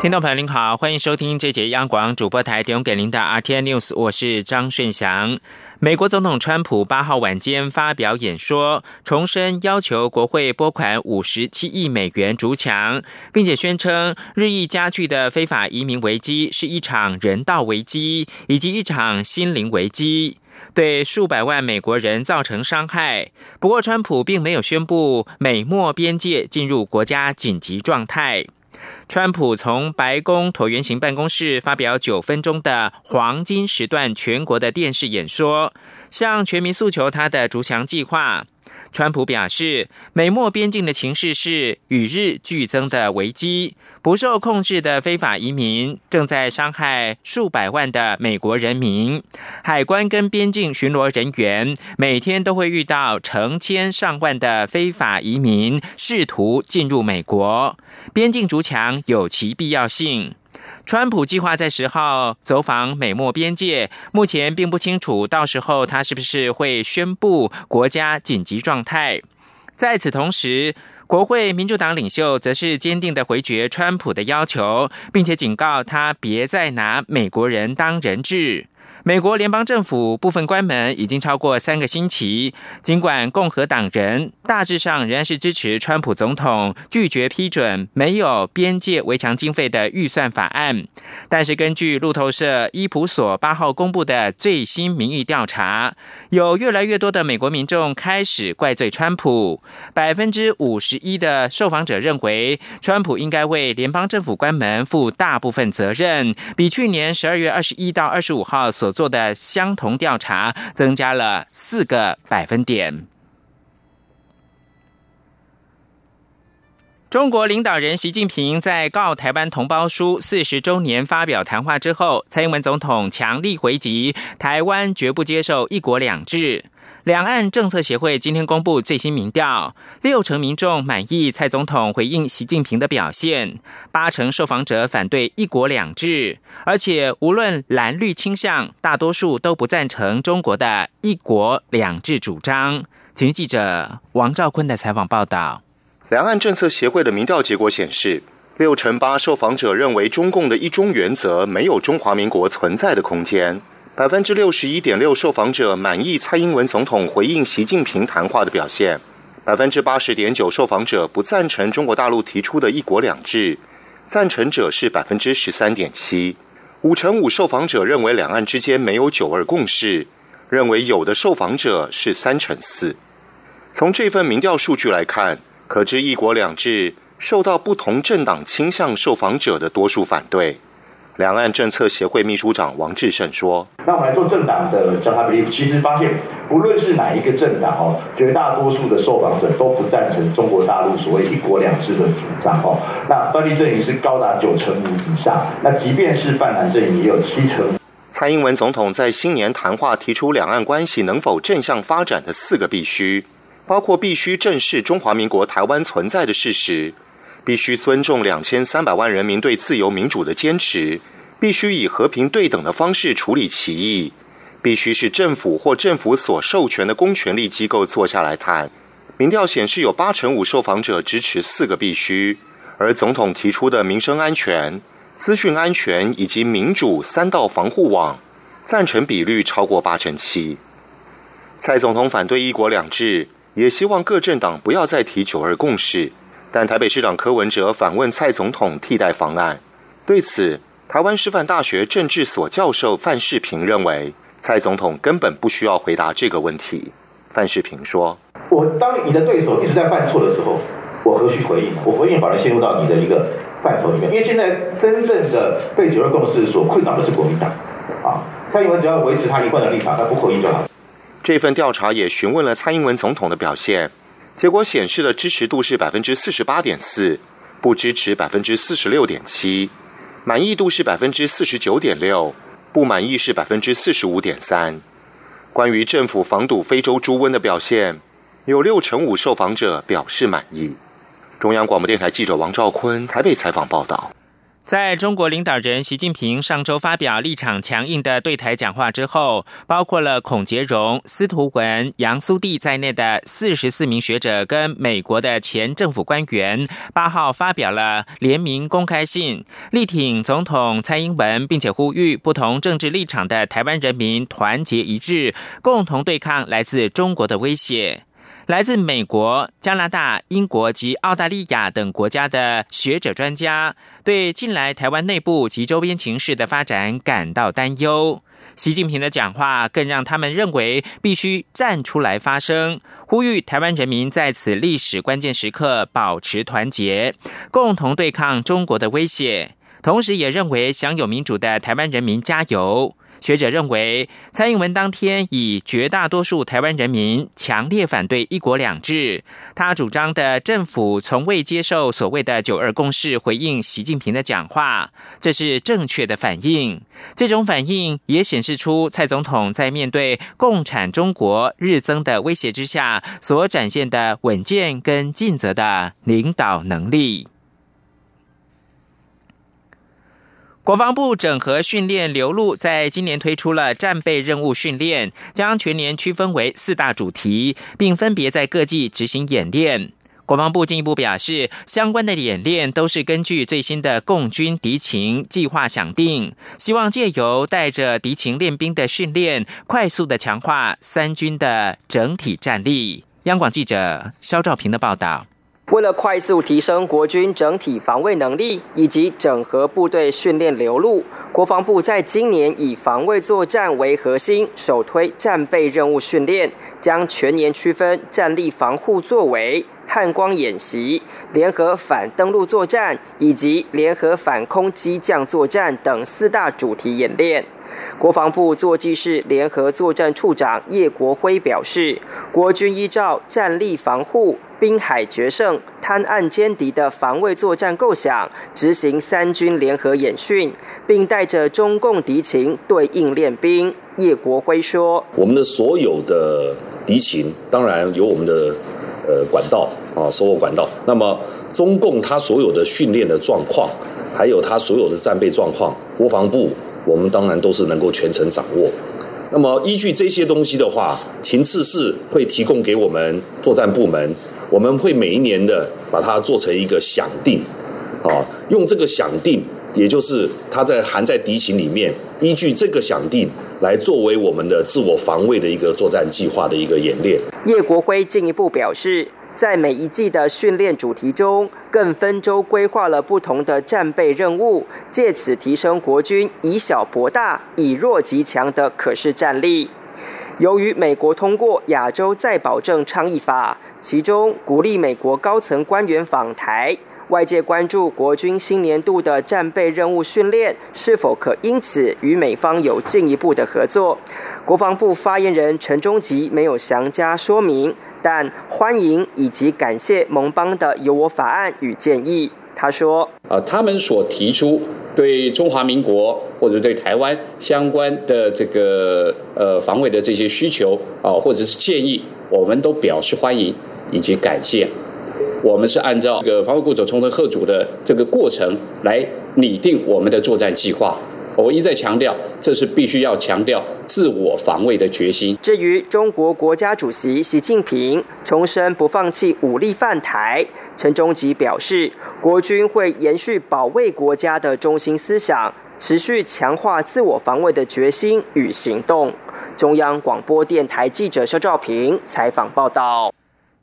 听众朋友您好，欢迎收听这节央广主播台提供给您的 RTN News，我是张顺祥。美国总统川普八号晚间发表演说，重申要求国会拨款五十七亿美元筑墙，并且宣称日益加剧的非法移民危机是一场人道危机以及一场心灵危机，对数百万美国人造成伤害。不过，川普并没有宣布美墨边界进入国家紧急状态。川普从白宫椭圆形办公室发表九分钟的黄金时段全国的电视演说，向全民诉求他的逐强计划。川普表示，美墨边境的情势是与日俱增的危机，不受控制的非法移民正在伤害数百万的美国人民。海关跟边境巡逻人员每天都会遇到成千上万的非法移民试图进入美国，边境筑墙有其必要性。川普计划在十号走访美墨边界，目前并不清楚到时候他是不是会宣布国家紧急状态。在此同时，国会民主党领袖则是坚定的回绝川普的要求，并且警告他别再拿美国人当人质。美国联邦政府部分关门已经超过三个星期，尽管共和党人大致上仍然是支持川普总统拒绝批准没有边界围墙经费的预算法案，但是根据路透社伊普所八号公布的最新民意调查，有越来越多的美国民众开始怪罪川普，百分之五十一的受访者认为川普应该为联邦政府关门负大部分责任，比去年十二月二十一到二十五号所。做的相同调查增加了四个百分点。中国领导人习近平在告台湾同胞书四十周年发表谈话之后，蔡英文总统强力回击台湾绝不接受一国两制。两岸政策协会今天公布最新民调，六成民众满意蔡总统回应习近平的表现，八成受访者反对一国两制，而且无论蓝绿倾向，大多数都不赞成中国的一国两制主张。请记者王兆坤的采访报道。两岸政策协会的民调结果显示，六成八受访者认为中共的一中原则没有中华民国存在的空间。百分之六十一点六受访者满意蔡英文总统回应习近平谈话的表现，百分之八十点九受访者不赞成中国大陆提出的一国两制，赞成者是百分之十三点七，五成五受访者认为两岸之间没有九二共识，认为有的受访者是三成四。从这份民调数据来看，可知一国两制受到不同政党倾向受访者的多数反对。两岸政策协会秘书长王志胜说：“那我们来做政党的调查比例，其实发现，不论是哪一个政党哦，绝大多数的受访者都不赞成中国大陆所谓一国两制的主张哦。那泛绿阵营是高达九成五以上，那即便是泛蓝阵营也有七成。”蔡英文总统在新年谈话提出两岸关系能否正向发展的四个必须，包括必须正视中华民国台湾存在的事实。必须尊重两千三百万人民对自由民主的坚持，必须以和平对等的方式处理歧义，必须是政府或政府所授权的公权力机构坐下来谈。民调显示，有八成五受访者支持四个必须，而总统提出的民生安全、资讯安全以及民主三道防护网，赞成比率超过八成七。蔡总统反对一国两制，也希望各政党不要再提九二共识。但台北市长柯文哲反问蔡总统替代方案，对此，台湾师范大学政治所教授范世平认为，蔡总统根本不需要回答这个问题。范世平说：“我当你的对手一直在犯错的时候，我何须回应？我回应反而陷入到你的一个范畴里面。因为现在真正的被九二共识所困扰的是国民党啊，蔡英文只要维持他一贯的立场，他不回应就好。”这份调查也询问了蔡英文总统的表现。结果显示的支持度是百分之四十八点四，不支持百分之四十六点七，满意度是百分之四十九点六，不满意是百分之四十五点三。关于政府防堵非洲猪瘟的表现，有六成五受访者表示满意。中央广播电台记者王兆坤台北采访报道。在中国领导人习近平上周发表立场强硬的对台讲话之后，包括了孔杰荣、司徒文、杨苏蒂在内的四十四名学者跟美国的前政府官员，八号发表了联名公开信，力挺总统蔡英文，并且呼吁不同政治立场的台湾人民团结一致，共同对抗来自中国的威胁。来自美国、加拿大、英国及澳大利亚等国家的学者专家，对近来台湾内部及周边情势的发展感到担忧。习近平的讲话更让他们认为必须站出来发声，呼吁台湾人民在此历史关键时刻保持团结，共同对抗中国的威胁。同时，也认为享有民主的台湾人民加油。学者认为，蔡英文当天以绝大多数台湾人民强烈反对“一国两制”，他主张的政府从未接受所谓的“九二共识”，回应习近平的讲话，这是正确的反应。这种反应也显示出蔡总统在面对共产中国日增的威胁之下，所展现的稳健跟尽责的领导能力。国防部整合训练流露，在今年推出了战备任务训练，将全年区分为四大主题，并分别在各季执行演练。国防部进一步表示，相关的演练都是根据最新的共军敌情计划想定，希望借由带着敌情练兵的训练，快速的强化三军的整体战力。央广记者肖兆平的报道。为了快速提升国军整体防卫能力以及整合部队训练流露，国防部在今年以防卫作战为核心，首推战备任务训练，将全年区分战力防护作为、汉光演习、联合反登陆作战以及联合反空机降作战等四大主题演练。国防部作技室联合作战处长叶国辉表示，国军依照战力防护、滨海决胜、滩岸歼敌的防卫作战构想，执行三军联合演训，并带着中共敌情对应练兵。叶国辉说：“我们的所有的敌情，当然有我们的呃管道啊，收获管道。那么中共他所有的训练的状况，还有他所有的战备状况，国防部。”我们当然都是能够全程掌握。那么依据这些东西的话，秦次室会提供给我们作战部门，我们会每一年的把它做成一个想定，啊，用这个想定，也就是它在含在敌情里面，依据这个想定来作为我们的自我防卫的一个作战计划的一个演练。叶国辉进一步表示。在每一季的训练主题中，更分周规划了不同的战备任务，借此提升国军以小博大、以弱击强的可视战力。由于美国通过亚洲再保证倡议法，其中鼓励美国高层官员访台，外界关注国军新年度的战备任务训练是否可因此与美方有进一步的合作。国防部发言人陈忠吉没有详加说明。但欢迎以及感谢盟邦的有我法案与建议。他说：“呃，他们所提出对中华民国或者对台湾相关的这个呃防卫的这些需求啊，或者是建议，我们都表示欢迎以及感谢。我们是按照这个防卫部长充分贺主的这个过程来拟定我们的作战计划。”我一再强调，这是必须要强调自我防卫的决心。至于中国国家主席习近平重申不放弃武力犯台，陈忠吉表示，国军会延续保卫国家的中心思想，持续强化自我防卫的决心与行动。中央广播电台记者肖兆平采访报道。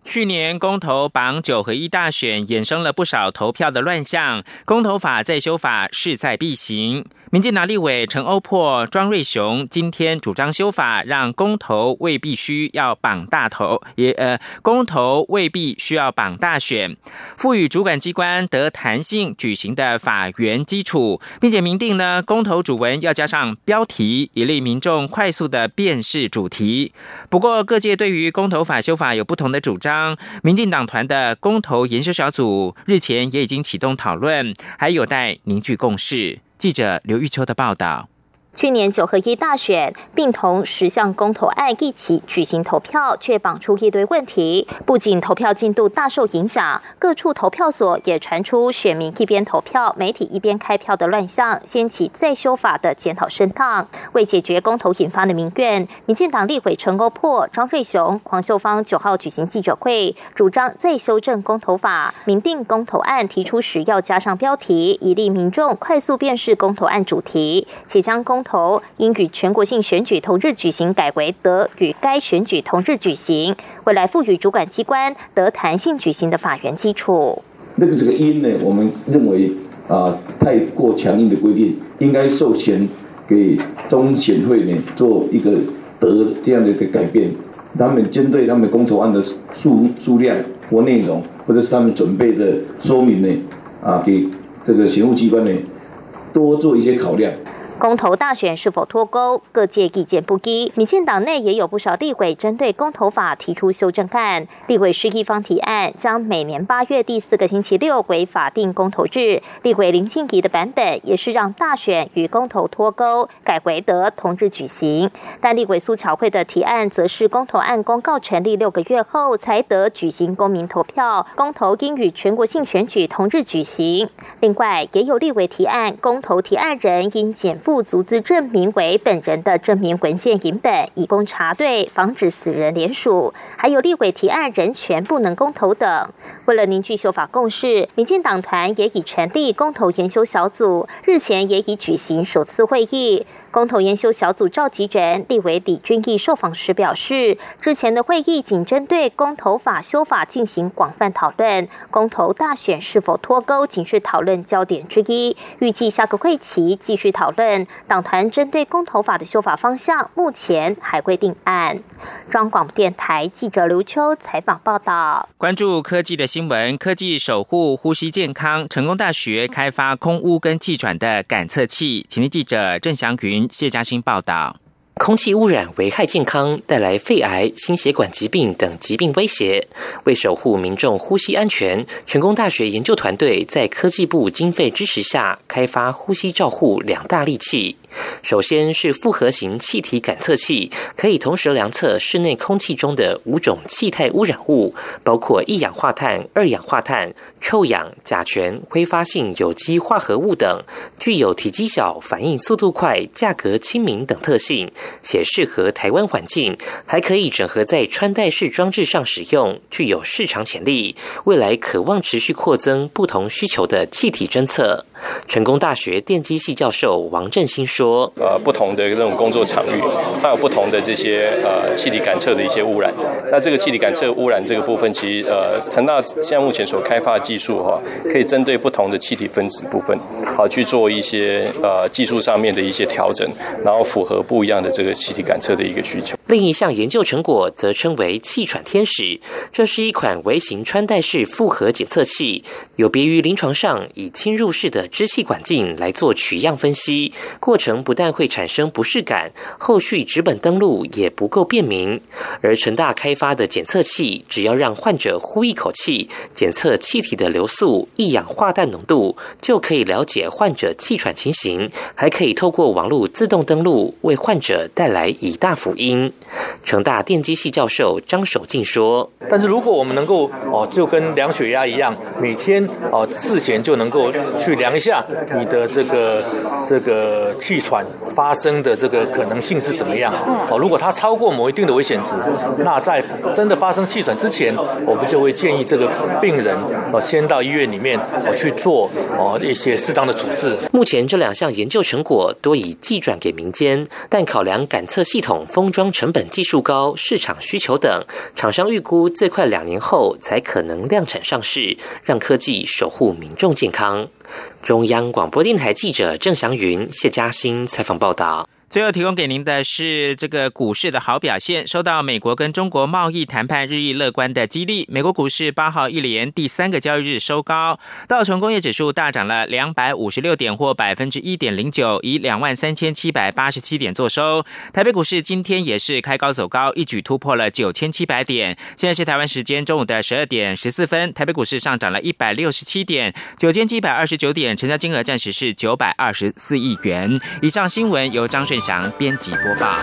去年公投榜九合一大选衍生了不少投票的乱象，公投法再修法势在必行。民进党立委陈欧珀、庄瑞雄今天主张修法，让公投未必需要绑大头，也呃，公投未必需要绑大选，赋予主管机关得弹性举行的法源基础，并且明定呢，公投主文要加上标题，以利民众快速的辨识主题。不过，各界对于公投法修法有不同的主张，民进党团的公投研究小组日前也已经启动讨论，还有待凝聚共识。记者刘玉秋的报道。去年九合一大选并同十项公投案一起举行投票，却绑出一堆问题，不仅投票进度大受影响，各处投票所也传出选民一边投票，媒体一边开票的乱象，掀起再修法的检讨声浪。为解决公投引发的民怨，民进党立委陈欧珀、张瑞雄、黄秀芳九号举行记者会，主张再修正公投法，明定公投案提出时要加上标题，以利民众快速辨识公投案主题，且将公投应与全国性选举同日举行改为得与该选举同日举行，未来赋予主管机关得弹性举行的法源基础。那个这个因呢，我们认为啊，太过强硬的规定，应该授权给中选会呢做一个得这样的一个改变。他们针对他们公投案的数数量或内容，或者是他们准备的说明呢，啊，给这个刑务机关呢多做一些考量。公投大选是否脱钩？各界意见不一。民进党内也有不少立委针对公投法提出修正案。立委施一方提案，将每年八月第四个星期六为法定公投日。立委林静怡的版本也是让大选与公投脱钩，改为得同日举行。但立委苏巧慧的提案则是公投案公告成立六个月后才得举行公民投票，公投应与全国性选举同日举行。另外，也有立委提案，公投提案人应减。附足资证明为本人的证明文件影本，以供查对，防止死人联署。还有立委提案人权不能公投等。为了凝聚修法共识，民进党团也已成立公投研修小组，日前也已举行首次会议。公投研修小组召集人立委李俊义受访时表示，之前的会议仅针对公投法修法进行广泛讨论，公投大选是否脱钩仅是讨论焦点之一。预计下个会期继续讨论。党团针对公投法的修法方向，目前还未定案。中广电台记者刘秋采访报道。关注科技的新闻，科技守护呼吸健康，成功大学开发空污跟气喘的感测器。请听记者郑祥云。谢嘉欣报道。空气污染危害健康，带来肺癌、心血管疾病等疾病威胁。为守护民众呼吸安全，成功大学研究团队在科技部经费支持下，开发呼吸照护两大利器。首先是复合型气体感测器，可以同时量测室内空气中的五种气态污染物，包括一氧化碳、二氧化碳、臭氧、甲醛、挥发性有机化合物等，具有体积小、反应速度快、价格亲民等特性，且适合台湾环境，还可以整合在穿戴式装置上使用，具有市场潜力。未来渴望持续扩增不同需求的气体侦测。成功大学电机系教授王振兴说：“呃，不同的这种工作场域，它有不同的这些呃气体感测的一些污染。那这个气体感测污染这个部分，其实呃，成大现在目前所开发的技术哈，可以针对不同的气体分子部分，好去做一些呃技术上面的一些调整，然后符合不一样的这个气体感测的一个需求。另一项研究成果则称为气喘天使，这是一款微型穿戴式复合检测器，有别于临床上以侵入式的。”支气管镜来做取样分析，过程不但会产生不适感，后续纸本登录也不够便民。而成大开发的检测器，只要让患者呼一口气，检测气体的流速、一氧化氮浓度，就可以了解患者气喘情形，还可以透过网络自动登录，为患者带来以大福音。成大电机系教授张守进说：“但是如果我们能够哦，就跟量血压一样，每天哦事前就能够去量。”一下你的这个这个气喘发生的这个可能性是怎么样？哦，如果它超过某一定的危险值，那在真的发生气喘之前，我们就会建议这个病人哦先到医院里面哦去做哦一些适当的处置。目前这两项研究成果多已寄转给民间，但考量感测系统封装成本、技术高、市场需求等，厂商预估最快两年后才可能量产上市，让科技守护民众健康。中央广播电台记者郑祥云、谢嘉欣采访报道。最后提供给您的是这个股市的好表现，受到美国跟中国贸易谈判日益乐观的激励，美国股市八号一连第三个交易日收高，道琼工业指数大涨了两百五十六点或百分之一点零九，以两万三千七百八十七点作收。台北股市今天也是开高走高，一举突破了九千七百点。现在是台湾时间中午的十二点十四分，台北股市上涨了一百六十七点，九千七百二十九点，成交金额暂时是九百二十四亿元。以上新闻由张顺。祥编辑播报。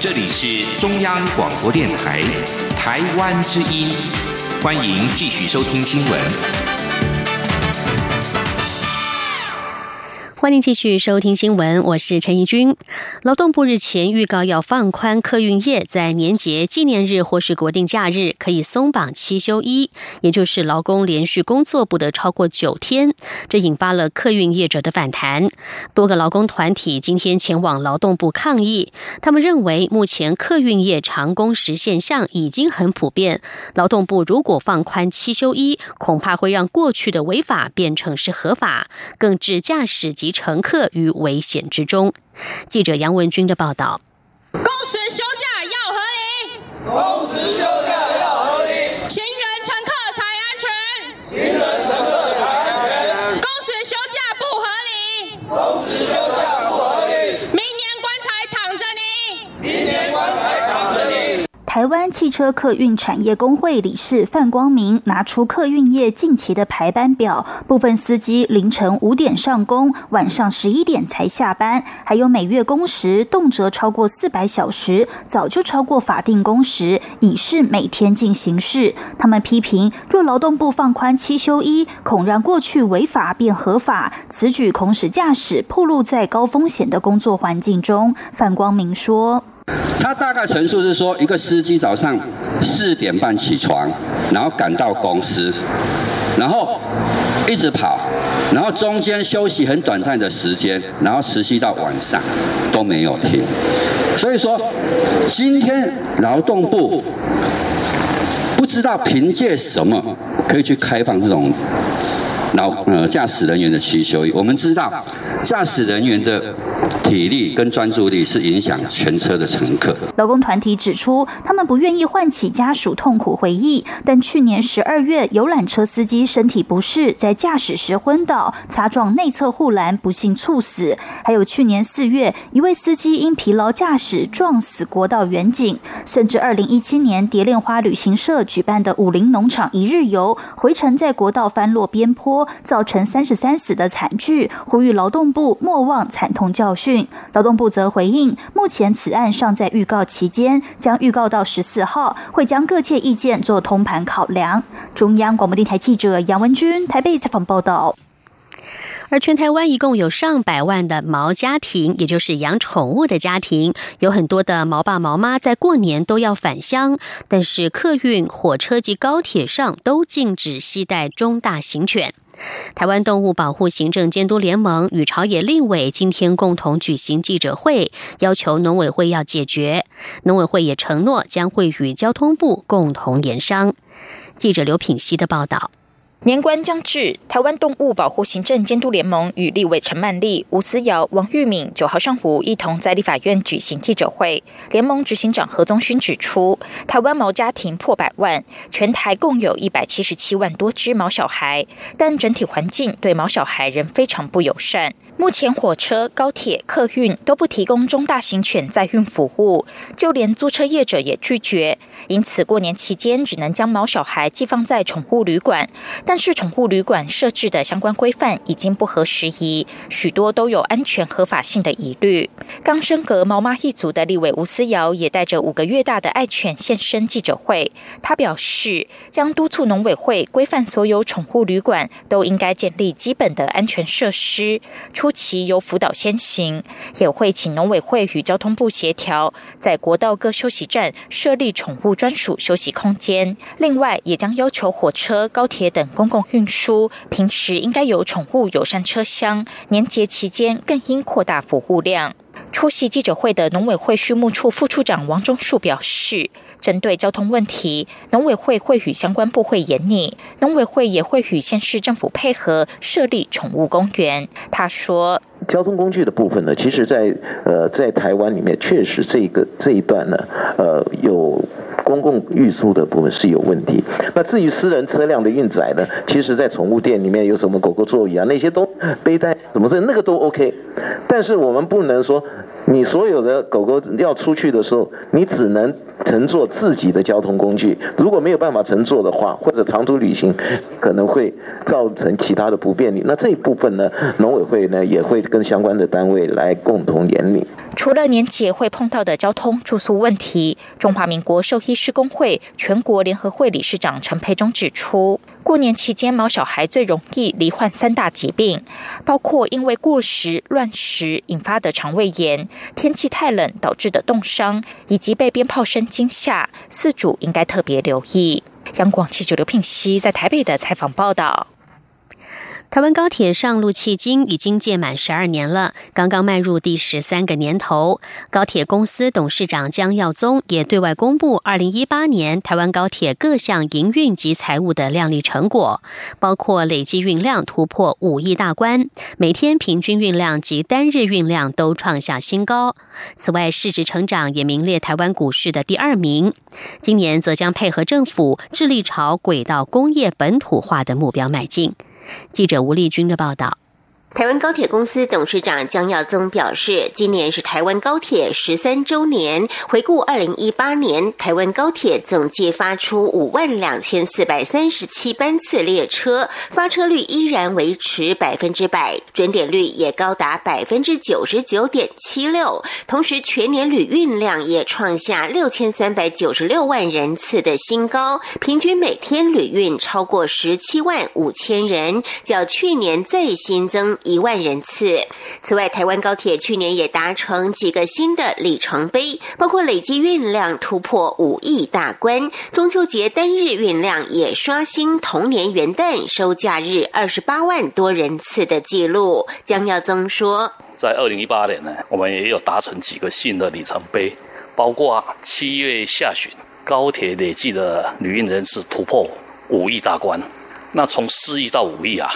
这里是中央广播电台台湾之音，欢迎继续收听新闻。欢迎继续收听新闻，我是陈怡君。劳动部日前预告要放宽客运业在年节纪念日或是国定假日可以松绑七休一，也就是劳工连续工作不得超过九天，这引发了客运业者的反弹。多个劳工团体今天前往劳动部抗议，他们认为目前客运业长工时现象已经很普遍，劳动部如果放宽七休一，恐怕会让过去的违法变成是合法，更置驾驶及乘客于危险之中。记者杨文军的报道：工时休假要合理，工时休假要合理，行人乘客才安全，行人乘客才安全，工时休假不合理，工时休假不合理，明年棺材躺着你，明年棺材躺着你。汽车客运产业工会理事范光明拿出客运业近期的排班表，部分司机凌晨五点上工，晚上十一点才下班，还有每月工时动辄超过四百小时，早就超过法定工时，已是每天进行式。他们批评，若劳动部放宽七休一，恐让过去违法变合法，此举恐使驾驶暴露在高风险的工作环境中。范光明说。他大概陈述是说，一个司机早上四点半起床，然后赶到公司，然后一直跑，然后中间休息很短暂的时间，然后持续到晚上都没有停。所以说，今天劳动部不知道凭借什么可以去开放这种。劳呃驾驶人员的七休一，我们知道驾驶人员的体力跟专注力是影响全车的乘客。劳工团体指出，他们不愿意唤起家属痛苦回忆，但去年十二月游览车司机身体不适，在驾驶时昏倒，擦撞内侧护栏，不幸猝死；还有去年四月一位司机因疲劳驾驶撞死国道远景，甚至二零一七年蝶恋花旅行社举办的武林农场一日游，回程在国道翻落边坡。造成三十三死的惨剧，呼吁劳动部莫忘惨痛教训。劳动部则回应，目前此案尚在预告期间，将预告到十四号，会将各界意见做通盘考量。中央广播电台记者杨文君台北采访报道。而全台湾一共有上百万的毛家庭，也就是养宠物的家庭，有很多的毛爸毛妈在过年都要返乡，但是客运、火车及高铁上都禁止携带中大型犬。台湾动物保护行政监督联盟与朝野立委今天共同举行记者会，要求农委会要解决。农委会也承诺将会与交通部共同研商。记者刘品熙的报道。年关将至，台湾动物保护行政监督联盟与立委陈曼丽、吴思瑶、王玉敏九号上午一同在立法院举行记者会。联盟执行长何宗勋指出，台湾毛家庭破百万，全台共有一百七十七万多只毛小孩，但整体环境对毛小孩仍非常不友善。目前火车、高铁、客运都不提供中大型犬载运服务，就连租车业者也拒绝。因此，过年期间只能将毛小孩寄放在宠物旅馆。但是，宠物旅馆设置的相关规范已经不合时宜，许多都有安全合法性的疑虑。刚升格毛妈一族的立委吴思瑶也带着五个月大的爱犬现身记者会。他表示，将督促农委会规范所有宠物旅馆都应该建立基本的安全设施。出其由辅导先行，也会请农委会与交通部协调，在国道各休息站设立宠物专属休息空间。另外，也将要求火车、高铁等公共运输平时应该有宠物友善车厢，年节期间更应扩大服务量。出席记者会的农委会畜牧处副处长王忠树表示，针对交通问题，农委会会与相关部会研拟，农委会也会与县市政府配合设立宠物公园。他说。交通工具的部分呢，其实，在呃，在台湾里面，确实这个这一段呢，呃，有公共运输的部分是有问题。那至于私人车辆的运载呢，其实，在宠物店里面有什么狗狗座椅啊，那些都背带什么这，那个都 OK。但是我们不能说，你所有的狗狗要出去的时候，你只能乘坐自己的交通工具。如果没有办法乘坐的话，或者长途旅行可能会造成其他的不便利。那这一部分呢，农委会呢也会。跟相关的单位来共同研拟。除了年节会碰到的交通住宿问题，中华民国兽医师工会全国联合会理事长陈培忠指出，过年期间毛小孩最容易罹患三大疾病，包括因为过食、乱食引发的肠胃炎、天气太冷导致的冻伤，以及被鞭炮声惊吓。四主应该特别留意。央广记者刘聘熙在台北的采访报道。台湾高铁上路迄今已经届满十二年了，刚刚迈入第十三个年头。高铁公司董事长江耀宗也对外公布二零一八年台湾高铁各项营运及财务的亮丽成果，包括累计运量突破五亿大关，每天平均运量及单日运量都创下新高。此外，市值成长也名列台湾股市的第二名。今年则将配合政府，致力朝轨道工业本土化的目标迈进。记者吴丽君的报道。台湾高铁公司董事长江耀宗表示，今年是台湾高铁十三周年。回顾二零一八年，台湾高铁总计发出五万两千四百三十七班次列车，发车率依然维持百分之百，准点率也高达百分之九十九点七六。同时，全年旅运量也创下六千三百九十六万人次的新高，平均每天旅运超过十七万五千人，较去年再新增。一万人次。此外，台湾高铁去年也达成几个新的里程碑，包括累计运量突破五亿大关，中秋节单日运量也刷新同年元旦收假日二十八万多人次的记录。江耀宗说，在二零一八年呢，我们也有达成几个新的里程碑，包括七月下旬高铁累计的旅运人次突破五亿大关，那从四亿到五亿啊。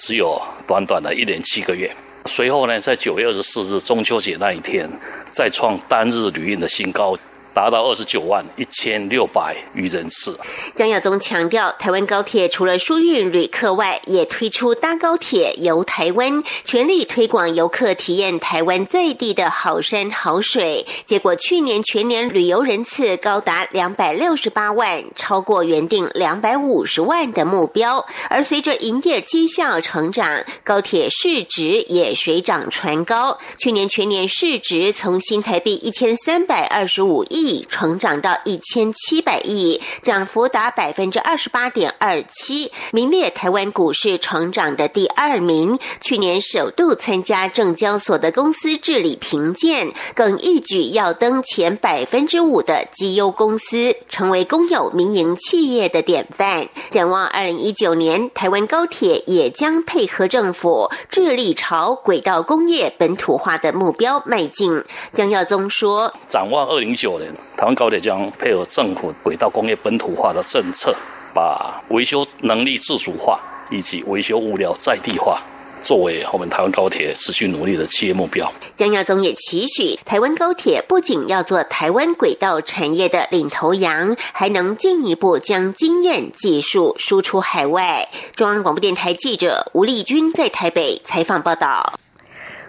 只有短短的一年七个月，随后呢，在九月二十四日中秋节那一天，再创单日旅运的新高。达到二十九万一千六百余人次。江耀宗强调，台湾高铁除了疏运旅客外，也推出搭高铁游台湾，全力推广游客体验台湾在地的好山好水。结果去年全年旅游人次高达两百六十八万，超过原定两百五十万的目标。而随着营业绩效成长，高铁市值也水涨船高。去年全年市值从新台币一千三百二十五亿。亿成长到一千七百亿，涨幅达百分之二十八点二七，名列台湾股市成长的第二名。去年首度参加证交所的公司治理评鉴，更一举要登前百分之五的绩优公司，成为公有民营企业的典范。展望二零一九年，台湾高铁也将配合政府，致力朝轨道工业本土化的目标迈进。江耀宗说：“展望二零一九年。”台湾高铁将配合政府轨道工业本土化的政策，把维修能力自主化以及维修物料在地化，作为我们台湾高铁持续努力的企业目标。江耀宗也期许台湾高铁不仅要做台湾轨道产业的领头羊，还能进一步将经验技术输出海外。中央广播电台记者吴丽君在台北采访报道。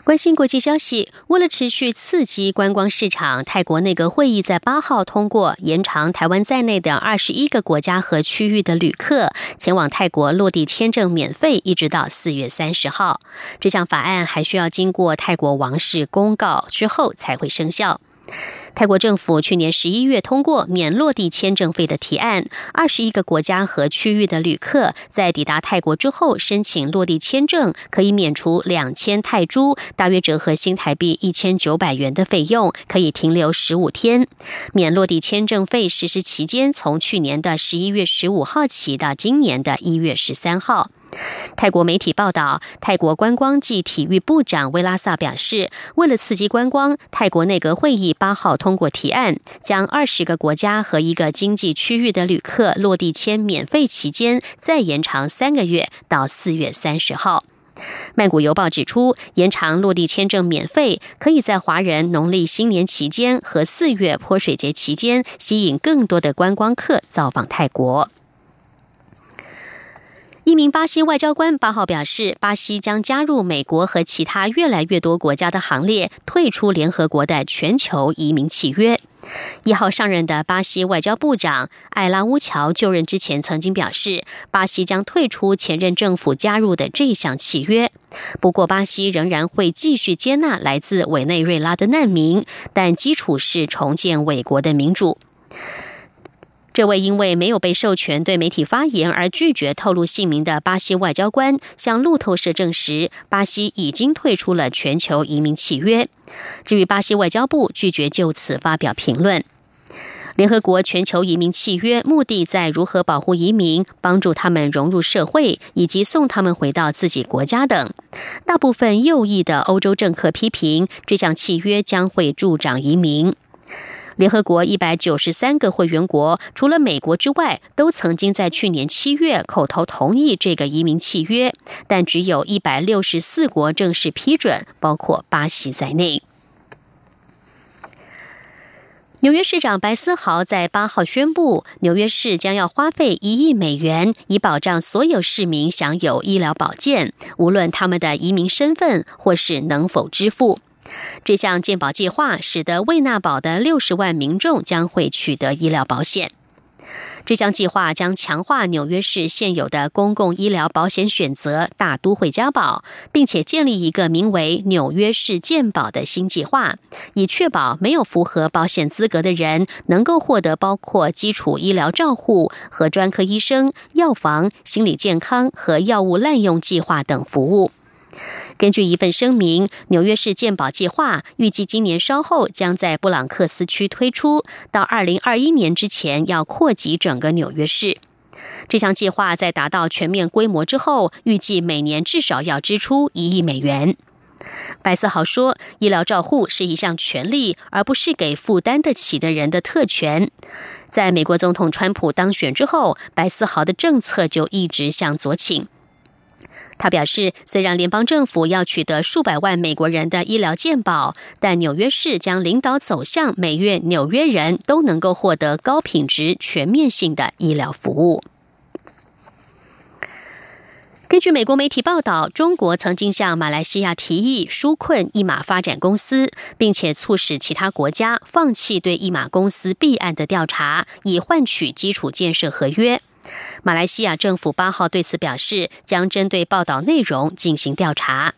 关心国际消息，为了持续刺激观光市场，泰国内阁会议在八号通过延长台湾在内的二十一个国家和区域的旅客前往泰国落地签证免费，一直到四月三十号。这项法案还需要经过泰国王室公告之后才会生效。泰国政府去年十一月通过免落地签证费的提案，二十一个国家和区域的旅客在抵达泰国之后申请落地签证，可以免除两千泰铢（大约折合新台币一千九百元）的费用，可以停留十五天。免落地签证费实施期间从去年的十一月十五号起到今年的一月十三号。泰国媒体报道，泰国观光暨体育部长威拉萨表示，为了刺激观光，泰国内阁会议八号通过提案，将二十个国家和一个经济区域的旅客落地签免费期间再延长三个月，到四月三十号。曼谷邮报指出，延长落地签证免费，可以在华人农历新年期间和四月泼水节期间，吸引更多的观光客造访泰国。一名巴西外交官八号表示，巴西将加入美国和其他越来越多国家的行列，退出联合国的全球移民契约。一号上任的巴西外交部长艾拉乌乔就任之前曾经表示，巴西将退出前任政府加入的这项契约。不过，巴西仍然会继续接纳来自委内瑞拉的难民，但基础是重建伟国的民主。这位因为没有被授权对媒体发言而拒绝透露姓名的巴西外交官向路透社证实，巴西已经退出了全球移民契约。至于巴西外交部拒绝就此发表评论。联合国全球移民契约目的在如何保护移民、帮助他们融入社会以及送他们回到自己国家等。大部分右翼的欧洲政客批评这项契约将会助长移民。联合国一百九十三个会员国，除了美国之外，都曾经在去年七月口头同意这个移民契约，但只有一百六十四国正式批准，包括巴西在内。纽约市长白思豪在八号宣布，纽约市将要花费一亿美元，以保障所有市民享有医疗保健，无论他们的移民身份或是能否支付。这项健保计划使得未纳保的六十万民众将会取得医疗保险。这项计划将强化纽约市现有的公共医疗保险选择——大都会家保，并且建立一个名为“纽约市健保”的新计划，以确保没有符合保险资格的人能够获得包括基础医疗照护和专科医生、药房、心理健康和药物滥用计划等服务。根据一份声明，纽约市健保计划预计今年稍后将在布朗克斯区推出，到二零二一年之前要扩及整个纽约市。这项计划在达到全面规模之后，预计每年至少要支出一亿美元。白思豪说：“医疗照护是一项权利，而不是给负担得起的人的特权。”在美国总统川普当选之后，白思豪的政策就一直向左倾。他表示，虽然联邦政府要取得数百万美国人的医疗健保，但纽约市将领导走向每月纽约人都能够获得高品质、全面性的医疗服务。根据美国媒体报道，中国曾经向马来西亚提议纾困一马发展公司，并且促使其他国家放弃对一马公司弊案的调查，以换取基础建设合约。马来西亚政府八号对此表示，将针对报道内容进行调查。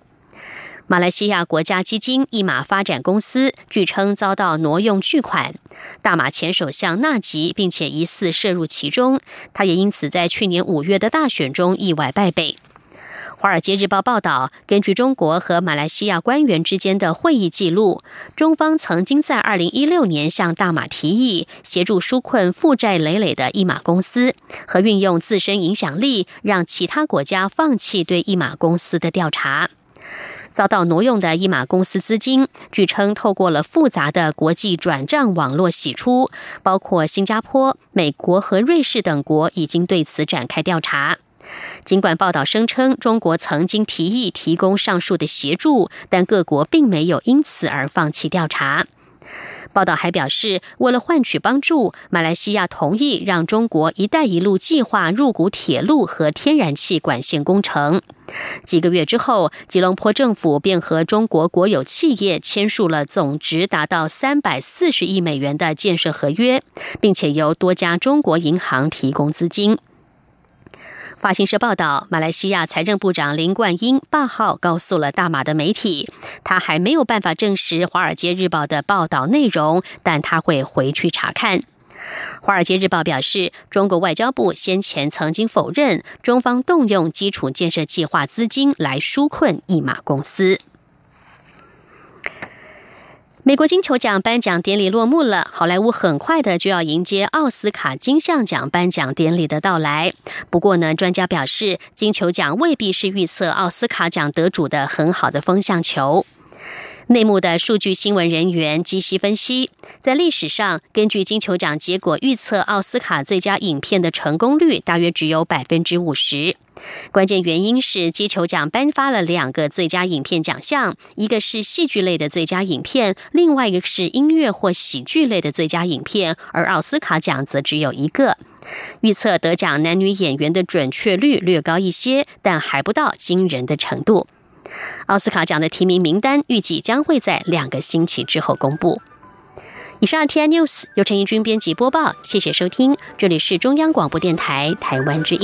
马来西亚国家基金一马发展公司据称遭到挪用巨款，大马前首相纳吉并且疑似涉入其中，他也因此在去年五月的大选中意外败北。《华尔街日报》报道，根据中国和马来西亚官员之间的会议记录，中方曾经在2016年向大马提议协助纾困负债累累的一马公司，和运用自身影响力让其他国家放弃对一马公司的调查。遭到挪用的一马公司资金，据称透过了复杂的国际转账网络洗出，包括新加坡、美国和瑞士等国已经对此展开调查。尽管报道声称中国曾经提议提供上述的协助，但各国并没有因此而放弃调查。报道还表示，为了换取帮助，马来西亚同意让中国“一带一路”计划入股铁路和天然气管线工程。几个月之后，吉隆坡政府便和中国国有企业签署了总值达到三百四十亿美元的建设合约，并且由多家中国银行提供资金。法新社报道，马来西亚财政部长林冠英八号告诉了大马的媒体，他还没有办法证实《华尔街日报》的报道内容，但他会回去查看。《华尔街日报》表示，中国外交部先前曾经否认中方动用基础建设计划资金来纾困一马公司。美国金球奖颁奖典礼落幕了，好莱坞很快的就要迎接奥斯卡金像奖颁奖典礼的到来。不过呢，专家表示，金球奖未必是预测奥斯卡奖得主的很好的风向球。内幕的数据新闻人员基西分析，在历史上，根据金球奖结果预测奥斯卡最佳影片的成功率大约只有百分之五十。关键原因是金球奖颁发了两个最佳影片奖项，一个是戏剧类的最佳影片，另外一个是音乐或喜剧类的最佳影片，而奥斯卡奖则只有一个。预测得奖男女演员的准确率略高一些，但还不到惊人的程度。奥斯卡奖的提名名单预计将会在两个星期之后公布。以上 T I News 由陈怡君编辑播报，谢谢收听，这里是中央广播电台台湾之音。